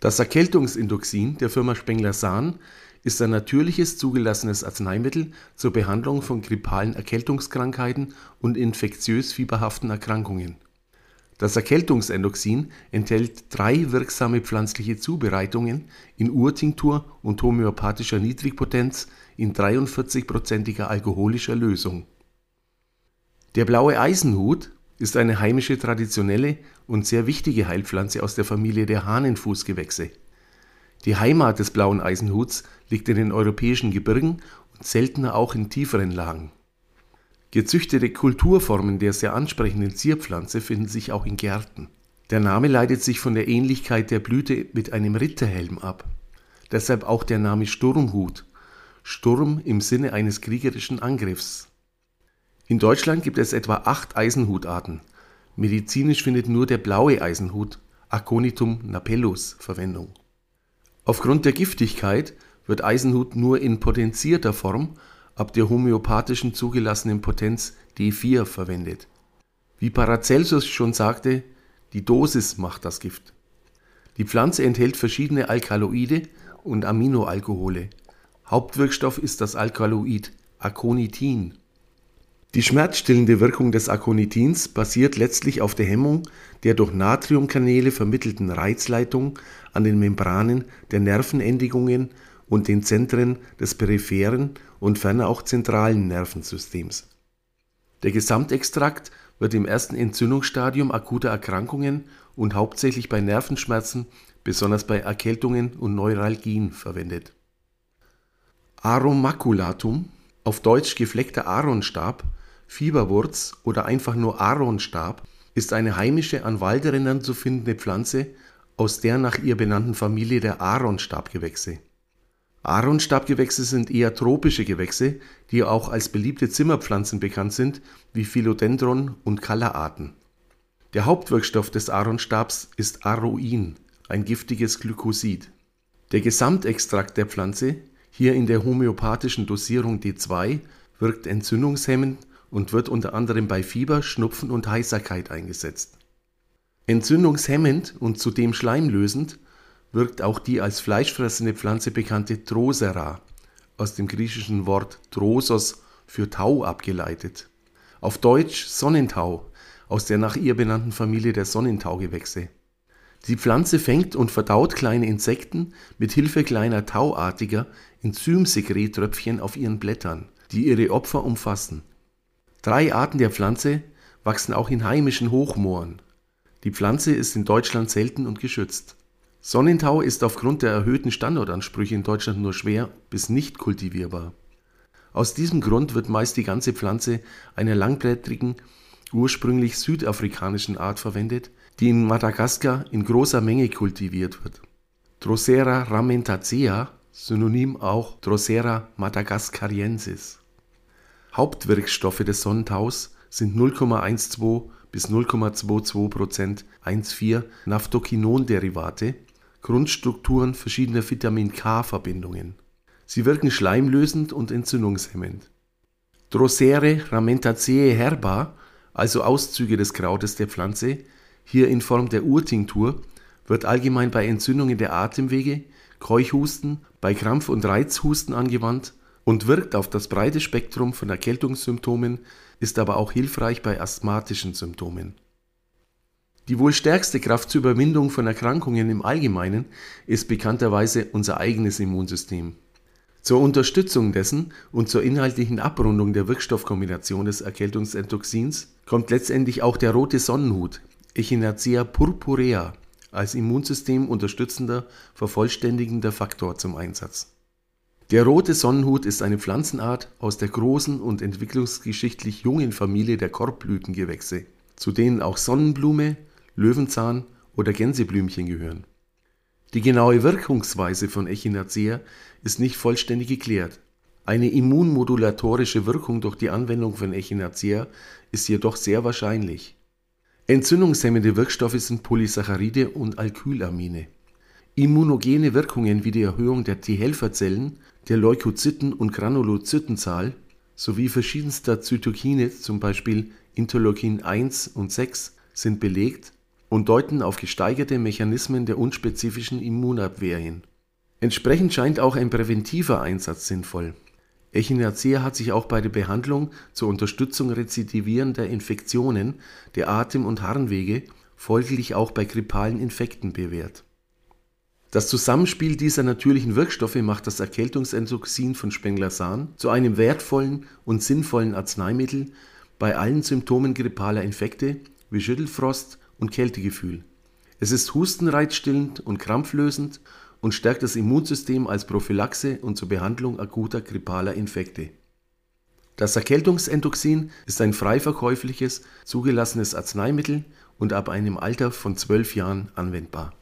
Das Erkältungsindoxin der Firma Spengler-Sahn ist ein natürliches zugelassenes Arzneimittel zur Behandlung von grippalen Erkältungskrankheiten und infektiös fieberhaften Erkrankungen. Das Erkältungsendoxin enthält drei wirksame pflanzliche Zubereitungen in Urtinktur und homöopathischer Niedrigpotenz in 43-prozentiger alkoholischer Lösung. Der Blaue Eisenhut ist eine heimische traditionelle und sehr wichtige Heilpflanze aus der Familie der Hahnenfußgewächse. Die Heimat des Blauen Eisenhuts liegt in den europäischen Gebirgen und seltener auch in tieferen Lagen. Gezüchtete Kulturformen der sehr ansprechenden Zierpflanze finden sich auch in Gärten. Der Name leitet sich von der Ähnlichkeit der Blüte mit einem Ritterhelm ab. Deshalb auch der Name Sturmhut. Sturm im Sinne eines kriegerischen Angriffs. In Deutschland gibt es etwa acht Eisenhutarten. Medizinisch findet nur der Blaue Eisenhut (Aconitum napellus) Verwendung. Aufgrund der Giftigkeit wird Eisenhut nur in potenzierter Form ab der homöopathischen zugelassenen Potenz D4 verwendet. Wie Paracelsus schon sagte, die Dosis macht das Gift. Die Pflanze enthält verschiedene Alkaloide und Aminoalkohole. Hauptwirkstoff ist das Alkaloid Aconitin die schmerzstillende Wirkung des Akonitins basiert letztlich auf der Hemmung der durch Natriumkanäle vermittelten Reizleitung an den Membranen der Nervenendigungen und den Zentren des peripheren und ferner auch zentralen Nervensystems. Der Gesamtextrakt wird im ersten Entzündungsstadium akuter Erkrankungen und hauptsächlich bei Nervenschmerzen, besonders bei Erkältungen und Neuralgien verwendet. Aromaculatum, auf Deutsch gefleckter Aaronstab Fieberwurz oder einfach nur Aaronstab ist eine heimische an Waldrändern zu findende Pflanze aus der nach ihr benannten Familie der Aaronstabgewächse. Aaronstabgewächse sind eher tropische Gewächse, die auch als beliebte Zimmerpflanzen bekannt sind, wie Philodendron und Kalla-Arten. Der Hauptwirkstoff des Aaronstabs ist Aroin, ein giftiges Glykosid. Der Gesamtextrakt der Pflanze, hier in der homöopathischen Dosierung D2, wirkt entzündungshemmend und wird unter anderem bei Fieber, Schnupfen und Heiserkeit eingesetzt. Entzündungshemmend und zudem schleimlösend wirkt auch die als fleischfressende Pflanze bekannte Drosera, aus dem griechischen Wort Drosos für Tau abgeleitet. Auf Deutsch Sonnentau, aus der nach ihr benannten Familie der Sonnentaugewächse. Die Pflanze fängt und verdaut kleine Insekten mit Hilfe kleiner tauartiger Enzymsekrettröpfchen auf ihren Blättern, die ihre Opfer umfassen Drei Arten der Pflanze wachsen auch in heimischen Hochmooren. Die Pflanze ist in Deutschland selten und geschützt. Sonnentau ist aufgrund der erhöhten Standortansprüche in Deutschland nur schwer bis nicht kultivierbar. Aus diesem Grund wird meist die ganze Pflanze einer langblättrigen, ursprünglich südafrikanischen Art verwendet, die in Madagaskar in großer Menge kultiviert wird. Drosera ramentacea, synonym auch Drosera madagascariensis Hauptwirkstoffe des Sonnentaus sind 0,12 bis 0,22 Prozent 1,4-Naphthoquinon-Derivate, Grundstrukturen verschiedener Vitamin-K-Verbindungen. Sie wirken schleimlösend und entzündungshemmend. Droserae ramentacea herba, also Auszüge des Krautes der Pflanze, hier in Form der Urtinktur, wird allgemein bei Entzündungen der Atemwege, Keuchhusten, bei Krampf- und Reizhusten angewandt und wirkt auf das breite Spektrum von Erkältungssymptomen, ist aber auch hilfreich bei asthmatischen Symptomen. Die wohl stärkste Kraft zur Überwindung von Erkrankungen im Allgemeinen ist bekannterweise unser eigenes Immunsystem. Zur Unterstützung dessen und zur inhaltlichen Abrundung der Wirkstoffkombination des Erkältungsentoxins kommt letztendlich auch der rote Sonnenhut Echinacea purpurea als Immunsystem unterstützender, vervollständigender Faktor zum Einsatz der Rote Sonnenhut ist eine Pflanzenart aus der großen und entwicklungsgeschichtlich jungen Familie der Korbblütengewächse, zu denen auch Sonnenblume, Löwenzahn oder Gänseblümchen gehören. Die genaue Wirkungsweise von Echinacea ist nicht vollständig geklärt. Eine immunmodulatorische Wirkung durch die Anwendung von Echinacea ist jedoch sehr wahrscheinlich. Entzündungshemmende Wirkstoffe sind Polysaccharide und Alkylamine. Immunogene Wirkungen wie die Erhöhung der T-Helferzellen der Leukozyten und Granulozytenzahl sowie verschiedenster Zytokine, zum Beispiel Interleukin 1 und 6, sind belegt, und deuten auf gesteigerte Mechanismen der unspezifischen Immunabwehr hin. Entsprechend scheint auch ein präventiver Einsatz sinnvoll. Echinacea hat sich auch bei der Behandlung zur Unterstützung rezidivierender Infektionen der Atem und Harnwege, folglich auch bei grippalen Infekten bewährt. Das Zusammenspiel dieser natürlichen Wirkstoffe macht das Erkältungsendoxin von Spenglersan zu einem wertvollen und sinnvollen Arzneimittel bei allen Symptomen grippaler Infekte wie Schüttelfrost und Kältegefühl. Es ist hustenreizstillend und krampflösend und stärkt das Immunsystem als Prophylaxe und zur Behandlung akuter grippaler Infekte. Das Erkältungsendoxin ist ein frei verkäufliches, zugelassenes Arzneimittel und ab einem Alter von zwölf Jahren anwendbar